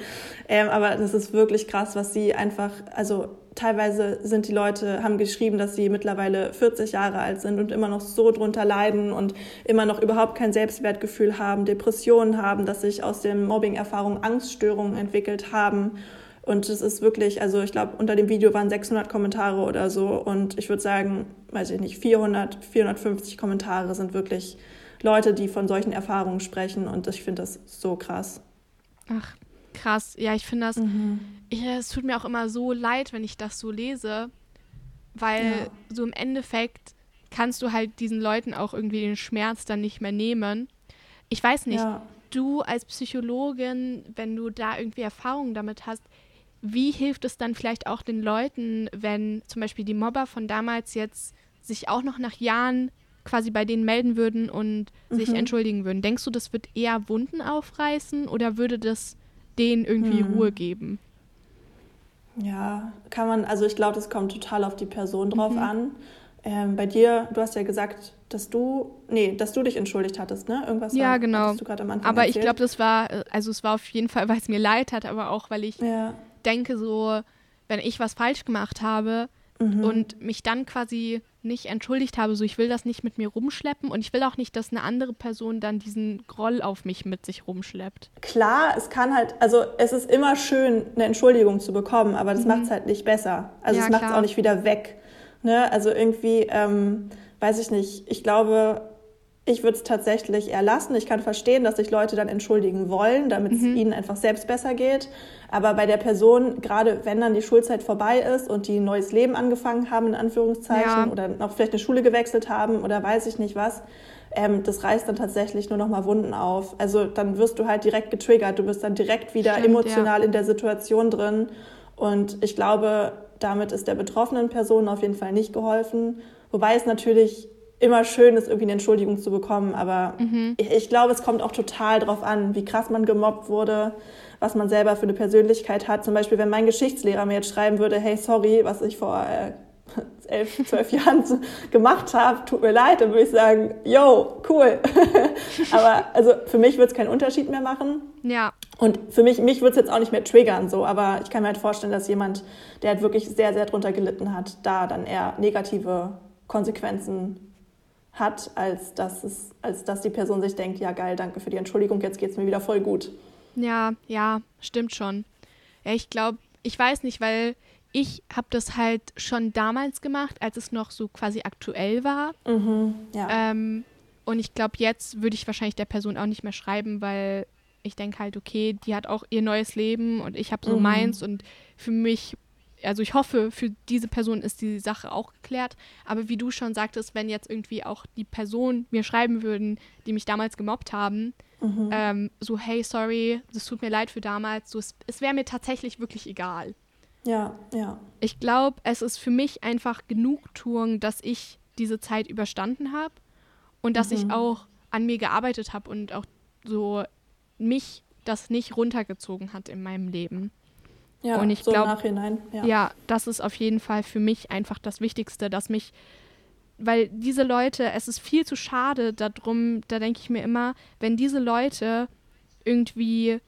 ähm, aber das ist wirklich krass, was sie einfach. Also teilweise sind die Leute haben geschrieben, dass sie mittlerweile 40 Jahre alt sind und immer noch so drunter leiden und immer noch überhaupt kein Selbstwertgefühl haben, Depressionen haben, dass sich aus den Mobbing-Erfahrungen Angststörungen entwickelt haben. Und es ist wirklich, also ich glaube, unter dem Video waren 600 Kommentare oder so. Und ich würde sagen, weiß ich nicht, 400, 450 Kommentare sind wirklich Leute, die von solchen Erfahrungen sprechen. Und ich finde das so krass. Ach, krass. Ja, ich finde das, mhm. ich, es tut mir auch immer so leid, wenn ich das so lese, weil ja. so im Endeffekt kannst du halt diesen Leuten auch irgendwie den Schmerz dann nicht mehr nehmen. Ich weiß nicht, ja. du als Psychologin, wenn du da irgendwie Erfahrungen damit hast, wie hilft es dann vielleicht auch den Leuten, wenn zum Beispiel die Mobber von damals jetzt sich auch noch nach Jahren quasi bei denen melden würden und mhm. sich entschuldigen würden? Denkst du, das wird eher Wunden aufreißen oder würde das denen irgendwie mhm. Ruhe geben? Ja, kann man, also ich glaube, das kommt total auf die Person drauf mhm. an. Ähm, bei dir, du hast ja gesagt, dass du, nee, dass du dich entschuldigt hattest, ne? Irgendwas ja, war, genau. du gerade am Anfang Aber erzählt. ich glaube, das war, äh, also es war auf jeden Fall, weil es mir leid hat, aber auch, weil ich ja denke so, wenn ich was falsch gemacht habe mhm. und mich dann quasi nicht entschuldigt habe, so ich will das nicht mit mir rumschleppen und ich will auch nicht, dass eine andere Person dann diesen Groll auf mich mit sich rumschleppt. Klar, es kann halt, also es ist immer schön, eine Entschuldigung zu bekommen, aber das mhm. macht es halt nicht besser. Also ja, es macht es auch nicht wieder weg. Ne? Also irgendwie, ähm, weiß ich nicht, ich glaube, ich würde es tatsächlich erlassen. Ich kann verstehen, dass sich Leute dann entschuldigen wollen, damit mhm. es ihnen einfach selbst besser geht. Aber bei der Person, gerade wenn dann die Schulzeit vorbei ist und die ein neues Leben angefangen haben, in Anführungszeichen, ja. oder auch vielleicht eine Schule gewechselt haben oder weiß ich nicht was, ähm, das reißt dann tatsächlich nur noch mal Wunden auf. Also dann wirst du halt direkt getriggert. Du bist dann direkt wieder Stimmt, emotional ja. in der Situation drin. Und ich glaube, damit ist der betroffenen Person auf jeden Fall nicht geholfen. Wobei es natürlich immer schön ist, irgendwie eine Entschuldigung zu bekommen. Aber mhm. ich, ich, glaube, es kommt auch total drauf an, wie krass man gemobbt wurde, was man selber für eine Persönlichkeit hat. Zum Beispiel, wenn mein Geschichtslehrer mir jetzt schreiben würde, hey, sorry, was ich vor äh, elf, zwölf Jahren gemacht habe, tut mir leid, dann würde ich sagen, yo, cool. aber also für mich wird es keinen Unterschied mehr machen. Ja. Und für mich, mich wird es jetzt auch nicht mehr triggern, so, aber ich kann mir halt vorstellen, dass jemand, der halt wirklich sehr, sehr drunter gelitten hat, da dann eher negative Konsequenzen hat, als dass, es, als dass die Person sich denkt, ja geil, danke für die Entschuldigung, jetzt geht es mir wieder voll gut. Ja, ja, stimmt schon. Ja, ich glaube, ich weiß nicht, weil ich habe das halt schon damals gemacht, als es noch so quasi aktuell war. Mhm, ja. Ähm, und ich glaube, jetzt würde ich wahrscheinlich der Person auch nicht mehr schreiben, weil ich denke halt, okay, die hat auch ihr neues Leben und ich habe so mhm. meins und für mich also ich hoffe, für diese Person ist die Sache auch geklärt. Aber wie du schon sagtest, wenn jetzt irgendwie auch die Person mir schreiben würden, die mich damals gemobbt haben, mhm. ähm, so, hey, sorry, das tut mir leid für damals, so, es, es wäre mir tatsächlich wirklich egal. Ja, ja. Ich glaube, es ist für mich einfach Genugtuung, dass ich diese Zeit überstanden habe und dass mhm. ich auch an mir gearbeitet habe und auch so mich das nicht runtergezogen hat in meinem Leben. Ja, und ich so glaube. Ja. ja, das ist auf jeden Fall für mich einfach das Wichtigste, dass mich, weil diese Leute, es ist viel zu schade darum, da denke ich mir immer, wenn diese Leute irgendwie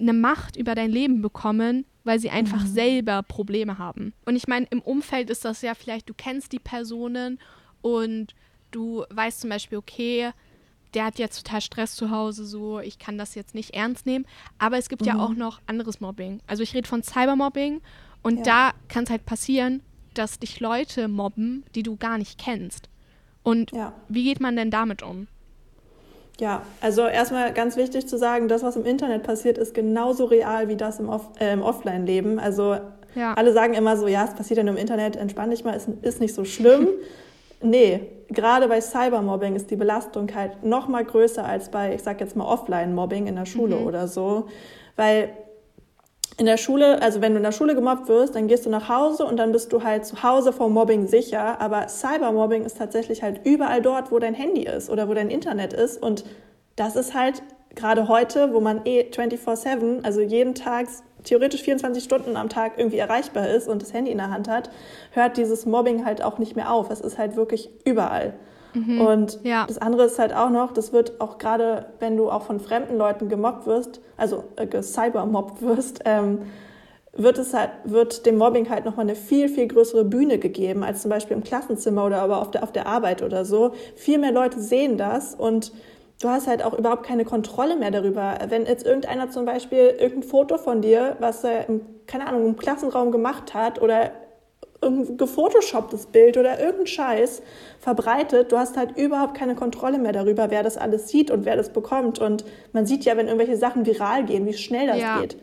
eine Macht über dein Leben bekommen, weil sie einfach mhm. selber Probleme haben. Und ich meine, im Umfeld ist das ja vielleicht, du kennst die Personen und du weißt zum Beispiel, okay, der hat jetzt total Stress zu Hause, so, ich kann das jetzt nicht ernst nehmen. Aber es gibt mhm. ja auch noch anderes Mobbing. Also ich rede von Cybermobbing und ja. da kann es halt passieren, dass dich Leute mobben, die du gar nicht kennst. Und ja. wie geht man denn damit um? Ja, also erstmal ganz wichtig zu sagen, das, was im Internet passiert, ist genauso real wie das im, Off äh, im Offline-Leben. Also ja. alle sagen immer so, ja, es passiert ja nur im Internet, entspann dich mal, ist, ist nicht so schlimm. nee, gerade bei Cybermobbing ist die Belastung halt noch mal größer als bei, ich sag jetzt mal Offline-Mobbing in der Schule mhm. oder so. Weil in der Schule, also wenn du in der Schule gemobbt wirst, dann gehst du nach Hause und dann bist du halt zu Hause vor Mobbing sicher. Aber Cybermobbing ist tatsächlich halt überall dort, wo dein Handy ist oder wo dein Internet ist. Und das ist halt gerade heute, wo man eh 24-7, also jeden Tag theoretisch 24 Stunden am Tag irgendwie erreichbar ist und das Handy in der Hand hat, hört dieses Mobbing halt auch nicht mehr auf. Es ist halt wirklich überall. Mhm, und ja. das andere ist halt auch noch, das wird auch gerade, wenn du auch von fremden Leuten gemobbt wirst, also äh, gecybermobbt wirst, ähm, wird es halt, wird dem Mobbing halt nochmal eine viel, viel größere Bühne gegeben, als zum Beispiel im Klassenzimmer oder aber auf der, auf der Arbeit oder so. Viel mehr Leute sehen das und du hast halt auch überhaupt keine Kontrolle mehr darüber. Wenn jetzt irgendeiner zum Beispiel irgendein Foto von dir, was er im, keine Ahnung, im Klassenraum gemacht hat oder irgendein gefotoshopptes Bild oder irgendein Scheiß verbreitet, du hast halt überhaupt keine Kontrolle mehr darüber, wer das alles sieht und wer das bekommt. Und man sieht ja, wenn irgendwelche Sachen viral gehen, wie schnell das ja. geht.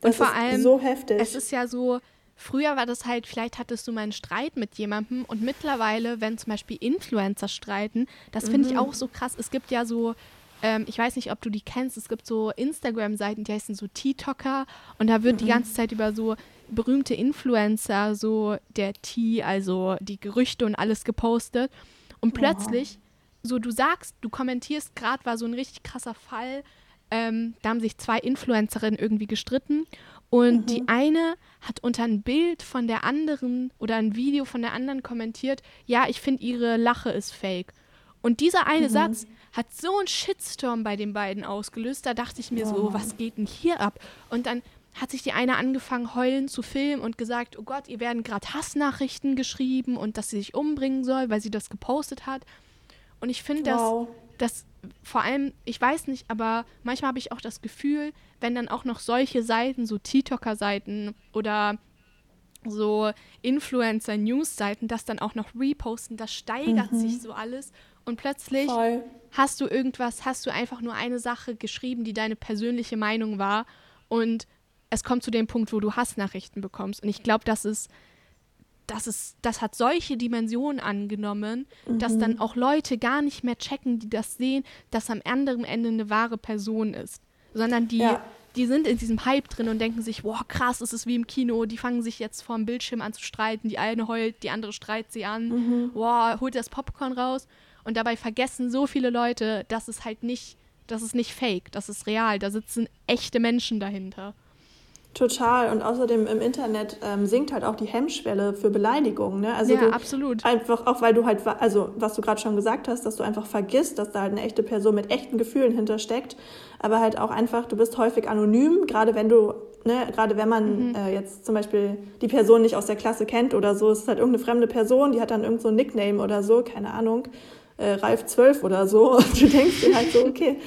Das und vor allem, so heftig. Es ist ja so, früher war das halt, vielleicht hattest du mal einen Streit mit jemandem und mittlerweile, wenn zum Beispiel Influencer streiten, das finde mhm. ich auch so krass. Es gibt ja so ähm, ich weiß nicht, ob du die kennst, es gibt so Instagram-Seiten, die heißen so TikToker und da wird mhm. die ganze Zeit über so berühmte Influencer, so der Tee, also die Gerüchte und alles gepostet. Und plötzlich, oh. so du sagst, du kommentierst, gerade war so ein richtig krasser Fall, ähm, da haben sich zwei Influencerinnen irgendwie gestritten und mhm. die eine hat unter ein Bild von der anderen oder ein Video von der anderen kommentiert, ja, ich finde ihre Lache ist fake. Und dieser eine mhm. Satz hat so einen Shitstorm bei den beiden ausgelöst, da dachte ich mir oh. so, was geht denn hier ab? Und dann hat sich die eine angefangen, heulen zu filmen und gesagt, oh Gott, ihr werden gerade Hassnachrichten geschrieben und dass sie sich umbringen soll, weil sie das gepostet hat. Und ich finde, wow. dass, dass vor allem, ich weiß nicht, aber manchmal habe ich auch das Gefühl, wenn dann auch noch solche Seiten, so TikToker-Seiten oder so Influencer-News-Seiten, das dann auch noch reposten, das steigert mhm. sich so alles. Und plötzlich Voll. hast du irgendwas, hast du einfach nur eine Sache geschrieben, die deine persönliche Meinung war. Und es kommt zu dem Punkt, wo du Hassnachrichten bekommst. Und ich glaube, das ist, das ist, das hat solche Dimensionen angenommen, mhm. dass dann auch Leute gar nicht mehr checken, die das sehen, dass am anderen Ende eine wahre Person ist. Sondern die, ja. die sind in diesem Hype drin und denken sich, wow, krass, es ist wie im Kino, die fangen sich jetzt vorm Bildschirm an zu streiten, die eine heult, die andere streit sie an, mhm. wow, holt das Popcorn raus. Und dabei vergessen so viele Leute, dass es halt nicht, das ist nicht fake, das ist real, da sitzen echte Menschen dahinter. Total. Und außerdem im Internet ähm, sinkt halt auch die Hemmschwelle für Beleidigungen. Ne? Also ja, absolut. Einfach auch, weil du halt, also was du gerade schon gesagt hast, dass du einfach vergisst, dass da halt eine echte Person mit echten Gefühlen hintersteckt. Aber halt auch einfach, du bist häufig anonym, gerade wenn du, ne, gerade wenn man mhm. äh, jetzt zum Beispiel die Person nicht aus der Klasse kennt oder so, es ist halt irgendeine fremde Person, die hat dann irgend so ein Nickname oder so, keine Ahnung. Äh, Ralf 12 oder so. Und du denkst dir halt so, okay,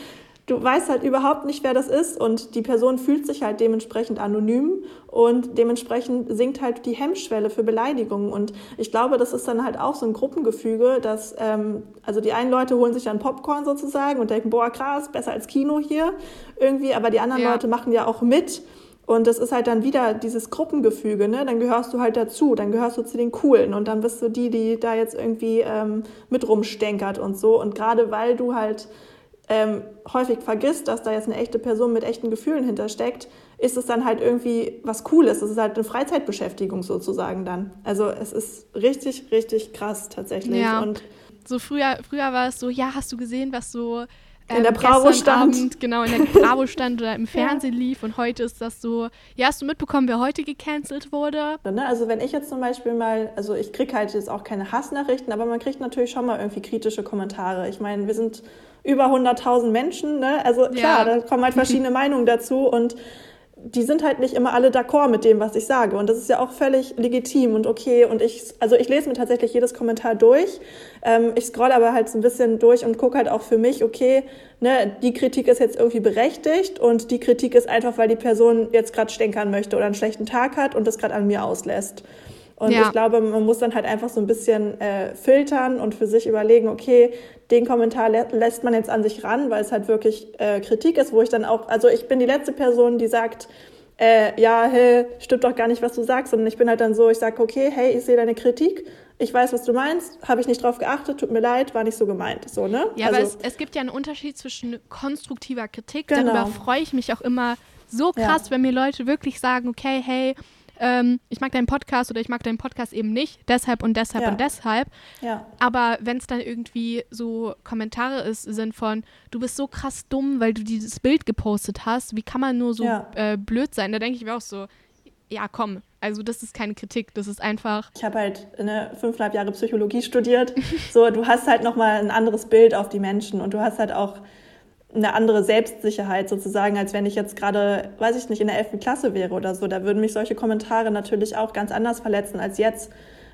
du weißt halt überhaupt nicht, wer das ist und die Person fühlt sich halt dementsprechend anonym und dementsprechend sinkt halt die Hemmschwelle für Beleidigungen. Und ich glaube, das ist dann halt auch so ein Gruppengefüge, dass, ähm, also die einen Leute holen sich dann Popcorn sozusagen und denken, boah, krass, besser als Kino hier irgendwie, aber die anderen ja. Leute machen ja auch mit. Und das ist halt dann wieder dieses Gruppengefüge, ne? Dann gehörst du halt dazu, dann gehörst du zu den Coolen und dann bist du die, die da jetzt irgendwie ähm, mit rumstenkert und so. Und gerade weil du halt ähm, häufig vergisst, dass da jetzt eine echte Person mit echten Gefühlen hintersteckt, ist es dann halt irgendwie was Cooles. Es ist halt eine Freizeitbeschäftigung sozusagen dann. Also es ist richtig, richtig krass tatsächlich. Ja. Und so früher, früher war es so, ja, hast du gesehen, was so ähm, in der Bravo stand. Abend, genau, in der Bravo stand oder im Fernsehen ja. lief und heute ist das so, ja, hast du mitbekommen, wer heute gecancelt wurde? Ne, also wenn ich jetzt zum Beispiel mal, also ich kriege halt jetzt auch keine Hassnachrichten, aber man kriegt natürlich schon mal irgendwie kritische Kommentare. Ich meine, wir sind über 100.000 Menschen, ne? also klar, ja. da kommen halt verschiedene Meinungen dazu und die sind halt nicht immer alle d'accord mit dem, was ich sage. Und das ist ja auch völlig legitim und okay. Und ich, also ich lese mir tatsächlich jedes Kommentar durch. Ähm, ich scroll aber halt so ein bisschen durch und gucke halt auch für mich, okay, ne, die Kritik ist jetzt irgendwie berechtigt und die Kritik ist einfach, weil die Person jetzt gerade stänkern möchte oder einen schlechten Tag hat und das gerade an mir auslässt. Und ja. ich glaube, man muss dann halt einfach so ein bisschen äh, filtern und für sich überlegen, okay, den Kommentar lä lässt man jetzt an sich ran, weil es halt wirklich äh, Kritik ist, wo ich dann auch, also ich bin die letzte Person, die sagt, äh, ja, hey, stimmt doch gar nicht, was du sagst, sondern ich bin halt dann so, ich sage, okay, hey, ich sehe deine Kritik, ich weiß, was du meinst, habe ich nicht drauf geachtet, tut mir leid, war nicht so gemeint, so, ne? Ja, also, aber es, es gibt ja einen Unterschied zwischen konstruktiver Kritik, genau. darüber freue ich mich auch immer so krass, ja. wenn mir Leute wirklich sagen, okay, hey, ähm, ich mag deinen Podcast oder ich mag deinen Podcast eben nicht, deshalb und deshalb ja. und deshalb. Ja. Aber wenn es dann irgendwie so Kommentare ist, sind von, du bist so krass dumm, weil du dieses Bild gepostet hast, wie kann man nur so ja. äh, blöd sein? Da denke ich mir auch so, ja, komm, also das ist keine Kritik, das ist einfach. Ich habe halt eine fünfeinhalb Jahre Psychologie studiert. so, du hast halt nochmal ein anderes Bild auf die Menschen und du hast halt auch eine andere Selbstsicherheit sozusagen, als wenn ich jetzt gerade, weiß ich nicht, in der elften Klasse wäre oder so. Da würden mich solche Kommentare natürlich auch ganz anders verletzen als jetzt.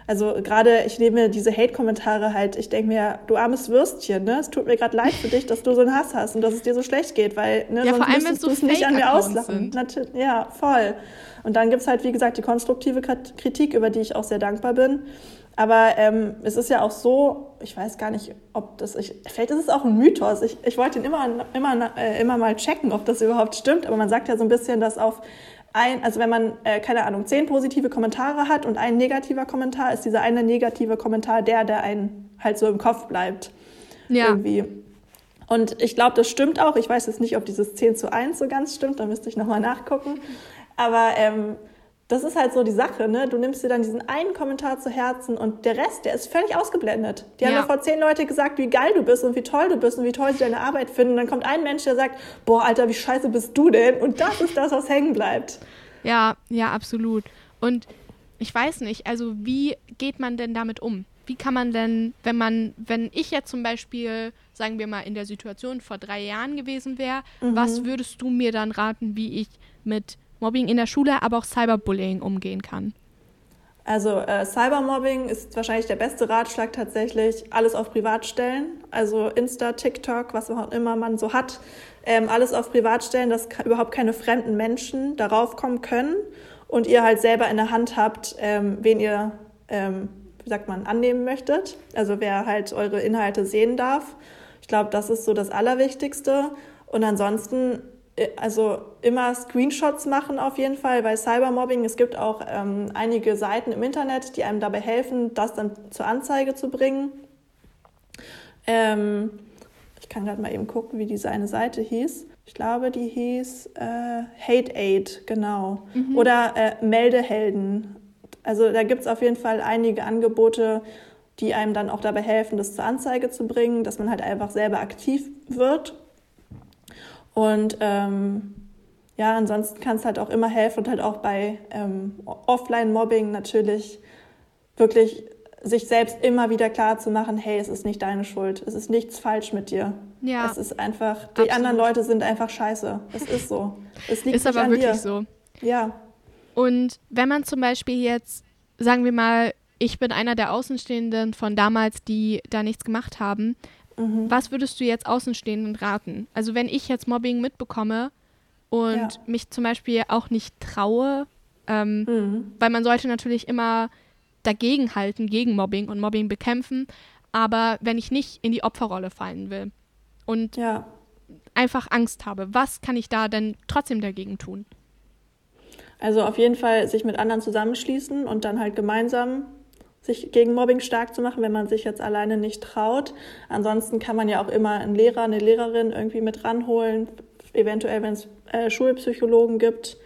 Also gerade, ich nehme diese Hate-Kommentare halt, ich denke mir, du armes Würstchen, ne? Es tut mir gerade leid für dich, dass du so einen Hass hast und dass es dir so schlecht geht, weil ne, ja, sonst vor allem, müsstest du es nicht an mir auslachen. Ja, voll. Und dann gibt's halt, wie gesagt, die konstruktive Kritik, über die ich auch sehr dankbar bin. Aber ähm, es ist ja auch so, ich weiß gar nicht, ob das, ich, vielleicht ist es auch ein Mythos. Ich, ich wollte ihn immer, immer, äh, immer mal checken, ob das überhaupt stimmt. Aber man sagt ja so ein bisschen, dass auf ein, also wenn man, äh, keine Ahnung, zehn positive Kommentare hat und ein negativer Kommentar, ist dieser eine negative Kommentar der, der einen halt so im Kopf bleibt. Ja. Irgendwie. Und ich glaube, das stimmt auch. Ich weiß jetzt nicht, ob dieses 10 zu 1 so ganz stimmt, da müsste ich nochmal nachgucken. Aber ähm, das ist halt so die Sache, ne? Du nimmst dir dann diesen einen Kommentar zu Herzen und der Rest, der ist völlig ausgeblendet. Die ja. haben ja vor zehn Leute gesagt, wie geil du bist und wie toll du bist und wie toll sie deine Arbeit finden. Und dann kommt ein Mensch, der sagt, boah, Alter, wie scheiße bist du denn? Und das ist das, was hängen bleibt. Ja, ja, absolut. Und ich weiß nicht, also wie geht man denn damit um? Wie kann man denn, wenn man, wenn ich jetzt zum Beispiel, sagen wir mal, in der Situation vor drei Jahren gewesen wäre, mhm. was würdest du mir dann raten, wie ich mit Mobbing in der Schule, aber auch Cyberbullying umgehen kann? Also äh, Cybermobbing ist wahrscheinlich der beste Ratschlag tatsächlich, alles auf Privat stellen. Also Insta, TikTok, was auch immer man so hat, ähm, alles auf Privat stellen, dass überhaupt keine fremden Menschen darauf kommen können und ihr halt selber in der Hand habt, ähm, wen ihr, ähm, wie sagt man, annehmen möchtet. Also wer halt eure Inhalte sehen darf. Ich glaube, das ist so das Allerwichtigste. Und ansonsten also immer Screenshots machen auf jeden Fall bei Cybermobbing. Es gibt auch ähm, einige Seiten im Internet, die einem dabei helfen, das dann zur Anzeige zu bringen. Ähm, ich kann gerade mal eben gucken, wie diese eine Seite hieß. Ich glaube, die hieß äh, Hate Aid, genau. Mhm. Oder äh, Meldehelden. Also da gibt es auf jeden Fall einige Angebote, die einem dann auch dabei helfen, das zur Anzeige zu bringen, dass man halt einfach selber aktiv wird und ähm, ja, ansonsten kann es halt auch immer helfen und halt auch bei ähm, Offline-Mobbing natürlich wirklich sich selbst immer wieder klar zu machen, hey, es ist nicht deine Schuld, es ist nichts falsch mit dir. Ja. Es ist einfach, die absolut. anderen Leute sind einfach scheiße. Es ist so. Es liegt ist aber an wirklich dir. so. Ja. Und wenn man zum Beispiel jetzt, sagen wir mal, ich bin einer der Außenstehenden von damals, die da nichts gemacht haben, Mhm. Was würdest du jetzt Außenstehenden raten? Also wenn ich jetzt Mobbing mitbekomme und ja. mich zum Beispiel auch nicht traue, ähm, mhm. weil man sollte natürlich immer dagegen halten, gegen Mobbing und Mobbing bekämpfen, aber wenn ich nicht in die Opferrolle fallen will und ja. einfach Angst habe, was kann ich da denn trotzdem dagegen tun? Also auf jeden Fall sich mit anderen zusammenschließen und dann halt gemeinsam sich gegen Mobbing stark zu machen, wenn man sich jetzt alleine nicht traut. Ansonsten kann man ja auch immer einen Lehrer, eine Lehrerin irgendwie mit ranholen, eventuell, wenn es äh, Schulpsychologen gibt,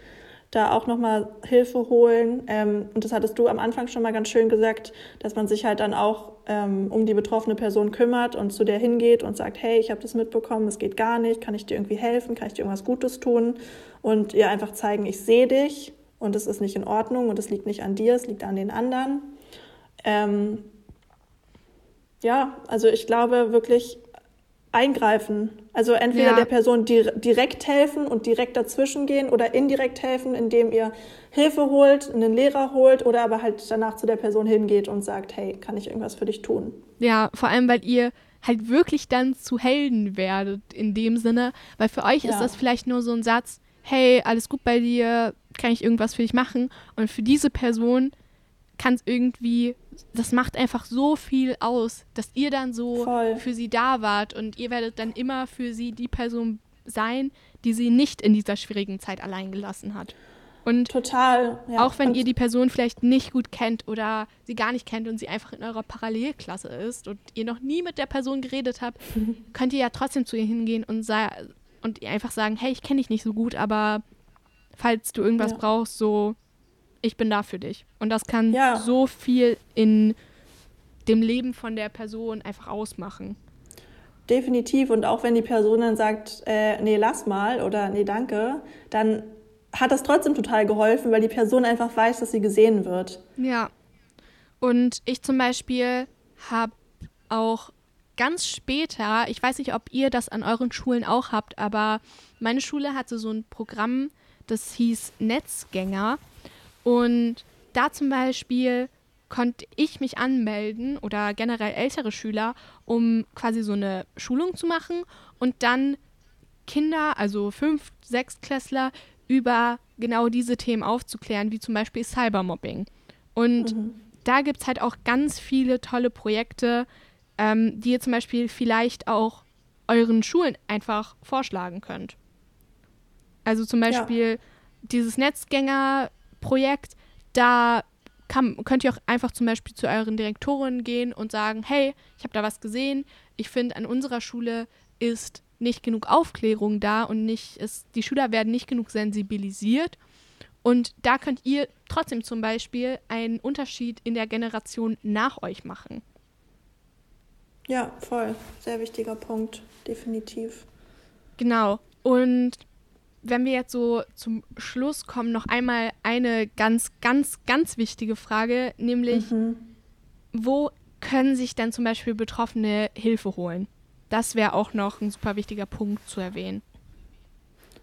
da auch nochmal Hilfe holen. Ähm, und das hattest du am Anfang schon mal ganz schön gesagt, dass man sich halt dann auch ähm, um die betroffene Person kümmert und zu der hingeht und sagt, hey, ich habe das mitbekommen, es geht gar nicht, kann ich dir irgendwie helfen, kann ich dir irgendwas Gutes tun? Und ihr einfach zeigen, ich sehe dich und es ist nicht in Ordnung und es liegt nicht an dir, es liegt an den anderen. Ähm, ja, also ich glaube wirklich eingreifen. Also entweder ja. der Person direkt helfen und direkt dazwischen gehen oder indirekt helfen, indem ihr Hilfe holt, einen Lehrer holt oder aber halt danach zu der Person hingeht und sagt, hey, kann ich irgendwas für dich tun? Ja, vor allem, weil ihr halt wirklich dann zu Helden werdet in dem Sinne, weil für euch ja. ist das vielleicht nur so ein Satz, hey, alles gut bei dir, kann ich irgendwas für dich machen? Und für diese Person kann es irgendwie, das macht einfach so viel aus, dass ihr dann so Voll. für sie da wart und ihr werdet dann immer für sie die Person sein, die sie nicht in dieser schwierigen Zeit allein gelassen hat. Und total. Ja. Auch wenn und ihr die Person vielleicht nicht gut kennt oder sie gar nicht kennt und sie einfach in eurer Parallelklasse ist und ihr noch nie mit der Person geredet habt, könnt ihr ja trotzdem zu ihr hingehen und, und ihr einfach sagen, hey, ich kenne dich nicht so gut, aber falls du irgendwas ja. brauchst, so ich bin da für dich. Und das kann ja. so viel in dem Leben von der Person einfach ausmachen. Definitiv. Und auch wenn die Person dann sagt, äh, nee, lass mal oder nee, danke, dann hat das trotzdem total geholfen, weil die Person einfach weiß, dass sie gesehen wird. Ja. Und ich zum Beispiel habe auch ganz später, ich weiß nicht, ob ihr das an euren Schulen auch habt, aber meine Schule hatte so ein Programm, das hieß Netzgänger. Und da zum Beispiel konnte ich mich anmelden oder generell ältere Schüler, um quasi so eine Schulung zu machen und dann Kinder, also fünf, sechs Klässler, über genau diese Themen aufzuklären, wie zum Beispiel Cybermobbing. Und mhm. da gibt es halt auch ganz viele tolle Projekte, ähm, die ihr zum Beispiel vielleicht auch euren Schulen einfach vorschlagen könnt. Also zum Beispiel ja. dieses Netzgänger Projekt, da kann, könnt ihr auch einfach zum Beispiel zu euren Direktoren gehen und sagen, hey, ich habe da was gesehen. Ich finde, an unserer Schule ist nicht genug Aufklärung da und nicht ist, die Schüler werden nicht genug sensibilisiert. Und da könnt ihr trotzdem zum Beispiel einen Unterschied in der Generation nach euch machen. Ja, voll. Sehr wichtiger Punkt, definitiv. Genau. Und wenn wir jetzt so zum Schluss kommen, noch einmal eine ganz, ganz, ganz wichtige Frage, nämlich, mhm. wo können sich denn zum Beispiel Betroffene Hilfe holen? Das wäre auch noch ein super wichtiger Punkt zu erwähnen.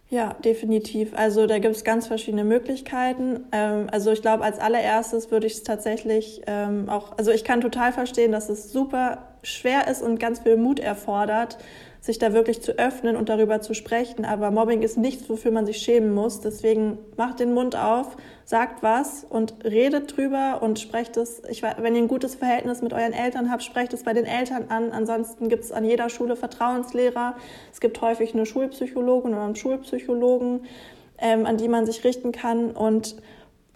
Ja, definitiv. Also da gibt es ganz verschiedene Möglichkeiten. Ähm, also ich glaube, als allererstes würde ich es tatsächlich ähm, auch, also ich kann total verstehen, dass es super schwer ist und ganz viel Mut erfordert, sich da wirklich zu öffnen und darüber zu sprechen. Aber Mobbing ist nichts, wofür man sich schämen muss. Deswegen macht den Mund auf, sagt was und redet drüber und sprecht es. Ich, wenn ihr ein gutes Verhältnis mit euren Eltern habt, sprecht es bei den Eltern an. Ansonsten gibt es an jeder Schule Vertrauenslehrer. Es gibt häufig eine Schulpsychologin oder einen Schulpsychologen, ähm, an die man sich richten kann. Und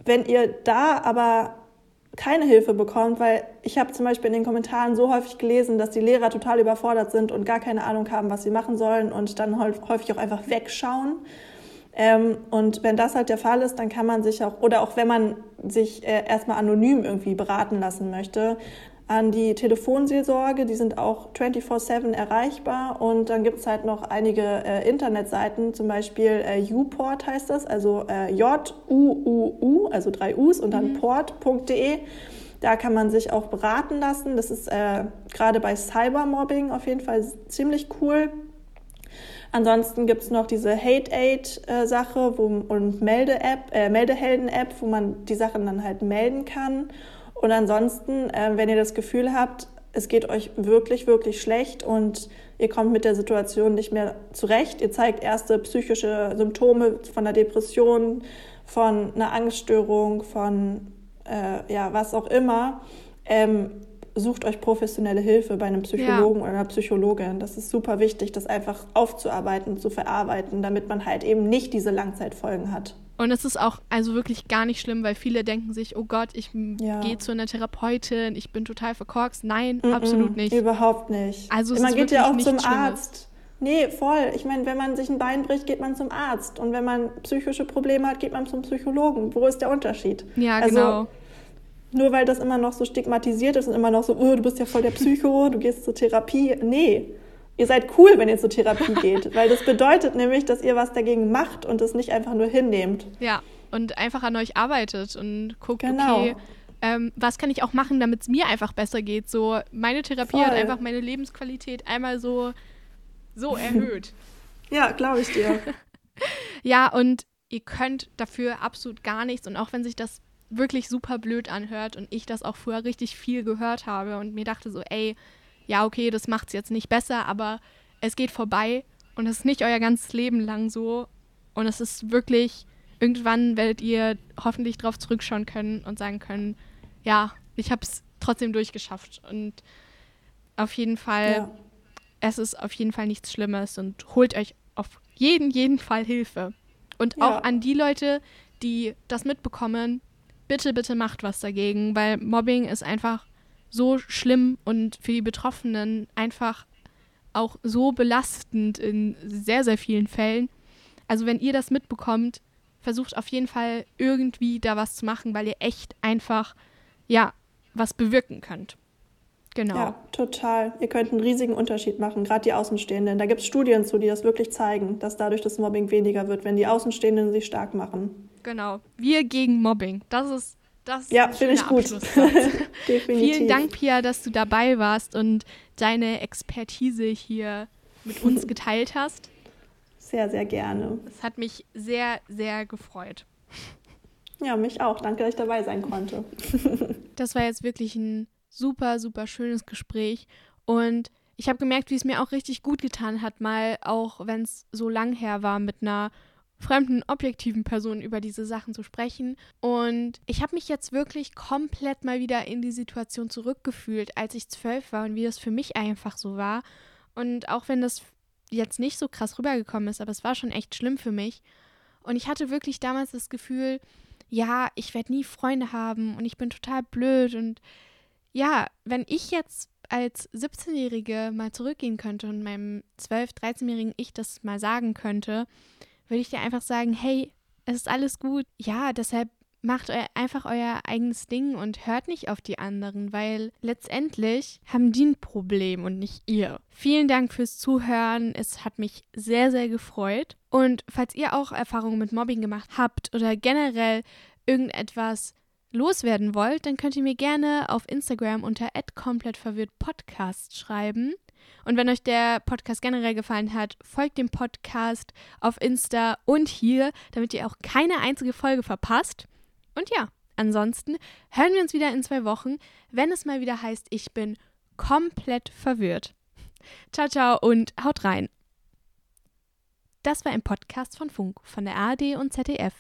wenn ihr da aber keine Hilfe bekommt, weil ich habe zum Beispiel in den Kommentaren so häufig gelesen, dass die Lehrer total überfordert sind und gar keine Ahnung haben, was sie machen sollen und dann häufig auch einfach wegschauen. Ähm, und wenn das halt der Fall ist, dann kann man sich auch, oder auch wenn man sich äh, erstmal anonym irgendwie beraten lassen möchte, an die Telefonseelsorge, die sind auch 24-7 erreichbar und dann gibt es halt noch einige äh, Internetseiten, zum Beispiel äh, Uport heißt das, also äh, J-U-U-U, also drei U's und dann mhm. port.de. Da kann man sich auch beraten lassen. Das ist äh, gerade bei Cybermobbing auf jeden Fall ziemlich cool. Ansonsten gibt es noch diese Hate-Aid-Sache äh, und Melde-App, äh, Meldehelden-App, wo man die Sachen dann halt melden kann. Und ansonsten, äh, wenn ihr das Gefühl habt, es geht euch wirklich, wirklich schlecht und ihr kommt mit der Situation nicht mehr zurecht, ihr zeigt erste psychische Symptome von einer Depression, von einer Angststörung, von äh, ja, was auch immer, ähm, sucht euch professionelle Hilfe bei einem Psychologen ja. oder einer Psychologin. Das ist super wichtig, das einfach aufzuarbeiten, zu verarbeiten, damit man halt eben nicht diese Langzeitfolgen hat. Und es ist auch also wirklich gar nicht schlimm, weil viele denken sich, oh Gott, ich Ja. gehe zu einer Therapeutin, ich bin total verkorkst. Nein, Mm-mm, absolut nicht. Überhaupt nicht. Also es man geht ja auch zum Schlimmes. Arzt. Nee, voll. Ich meine, wenn man sich ein Bein bricht, geht man zum Arzt. Und wenn man psychische Probleme hat, geht man zum Psychologen. Wo ist der Unterschied? Ja, Also, genau. Nur weil das immer noch so stigmatisiert ist und immer noch so, oh, du bist ja voll der Psycho, du gehst zur Therapie. Nee, ihr seid cool, wenn ihr zur Therapie geht. Weil das bedeutet nämlich, dass ihr was dagegen macht und es nicht einfach nur hinnehmt. Ja, und einfach an euch arbeitet und guckt, Genau. okay, ähm, was kann ich auch machen, damit es mir einfach besser geht. So, meine Therapie Voll. hat einfach meine Lebensqualität einmal so, so erhöht. Ja, glaube ich dir. Ja, und ihr könnt dafür absolut gar nichts. Und auch wenn sich das wirklich super blöd anhört und ich das auch früher richtig viel gehört habe und mir dachte so, ey, ja, okay, das macht es jetzt nicht besser, aber es geht vorbei und es ist nicht euer ganzes Leben lang so. Und es ist wirklich, irgendwann werdet ihr hoffentlich drauf zurückschauen können und sagen können, ja, ich habe es trotzdem durchgeschafft. Und auf jeden Fall Ja. es ist auf jeden Fall nichts Schlimmes und holt euch auf jeden, jeden Fall Hilfe. Und Ja. auch an die Leute, die das mitbekommen, bitte, bitte macht was dagegen, weil Mobbing ist einfach so schlimm und für die Betroffenen einfach auch so belastend in sehr, sehr vielen Fällen. Also wenn ihr das mitbekommt, versucht auf jeden Fall irgendwie da was zu machen, weil ihr echt einfach, ja, was bewirken könnt. Genau. Ja, total. Ihr könnt einen riesigen Unterschied machen, gerade die Außenstehenden. Da gibt es Studien zu, die das wirklich zeigen, dass dadurch das Mobbing weniger wird, wenn die Außenstehenden sich stark machen. Genau. Wir gegen Mobbing. Das ist das ist Ja, finde ich gut. Vielen Dank, Pia, dass du dabei warst und deine Expertise hier mit uns geteilt hast. Sehr, sehr gerne. Es hat mich sehr, sehr gefreut. Ja, mich auch. Danke, dass ich dabei sein konnte. Das war jetzt wirklich ein super, super schönes Gespräch. Und ich habe gemerkt, wie es mir auch richtig gut getan hat, mal auch wenn es so lang her war, mit einer fremden, objektiven Person über diese Sachen zu sprechen. Und ich habe mich jetzt wirklich komplett mal wieder in die Situation zurückgefühlt, als ich zwölf war und wie das für mich einfach so war. Und auch wenn das jetzt nicht so krass rübergekommen ist, aber es war schon echt schlimm für mich. Und ich hatte wirklich damals das Gefühl, ja, ich werde nie Freunde haben und ich bin total blöd. Und ja, wenn ich jetzt als 17-Jährige mal zurückgehen könnte und meinem 12-, 13-jährigen Ich das mal sagen könnte, würde ich dir einfach sagen, hey, es ist alles gut. Ja, deshalb macht eu einfach euer eigenes Ding und hört nicht auf die anderen, weil letztendlich haben die ein Problem und nicht ihr. Vielen Dank fürs Zuhören. Es hat mich sehr, sehr gefreut. Und falls ihr auch Erfahrungen mit Mobbing gemacht habt oder generell irgendetwas loswerden wollt, dann könnt ihr mir gerne auf Instagram unter @komplettverwirrtpodcast schreiben. Und wenn euch der Podcast generell gefallen hat, folgt dem Podcast auf Insta und hier, damit ihr auch keine einzige Folge verpasst. Und ja, ansonsten hören wir uns wieder in zwei Wochen, wenn es mal wieder heißt, ich bin komplett verwirrt. Ciao, ciao und haut rein. Das war ein Podcast von Funk, von der ARD und ZDF.